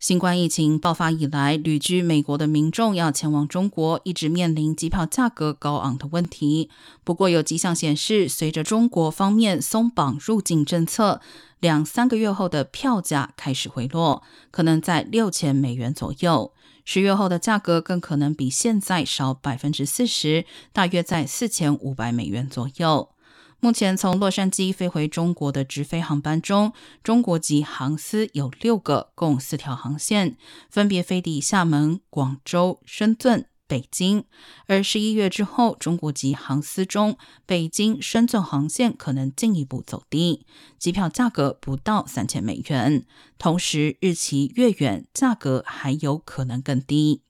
新冠疫情爆发以来，旅居美国的民众要前往中国，一直面临机票价格高昂的问题。不过，有迹象显示，随着中国方面松绑入境政策，两三个月后的票价开始回落，可能在六千美元左右。十月后的价格更可能比现在少百分之四十，大约在四千五百美元左右。目前从洛杉矶飞回中国的直飞航班中，中国籍航司有六个，共四条航线，分别飞抵厦门、广州、深圳、北京。而十一月之后，中国籍航司中北京、深圳航线可能进一步走低，机票价格不到三千美元。同时，日期越远，价格还有可能更低。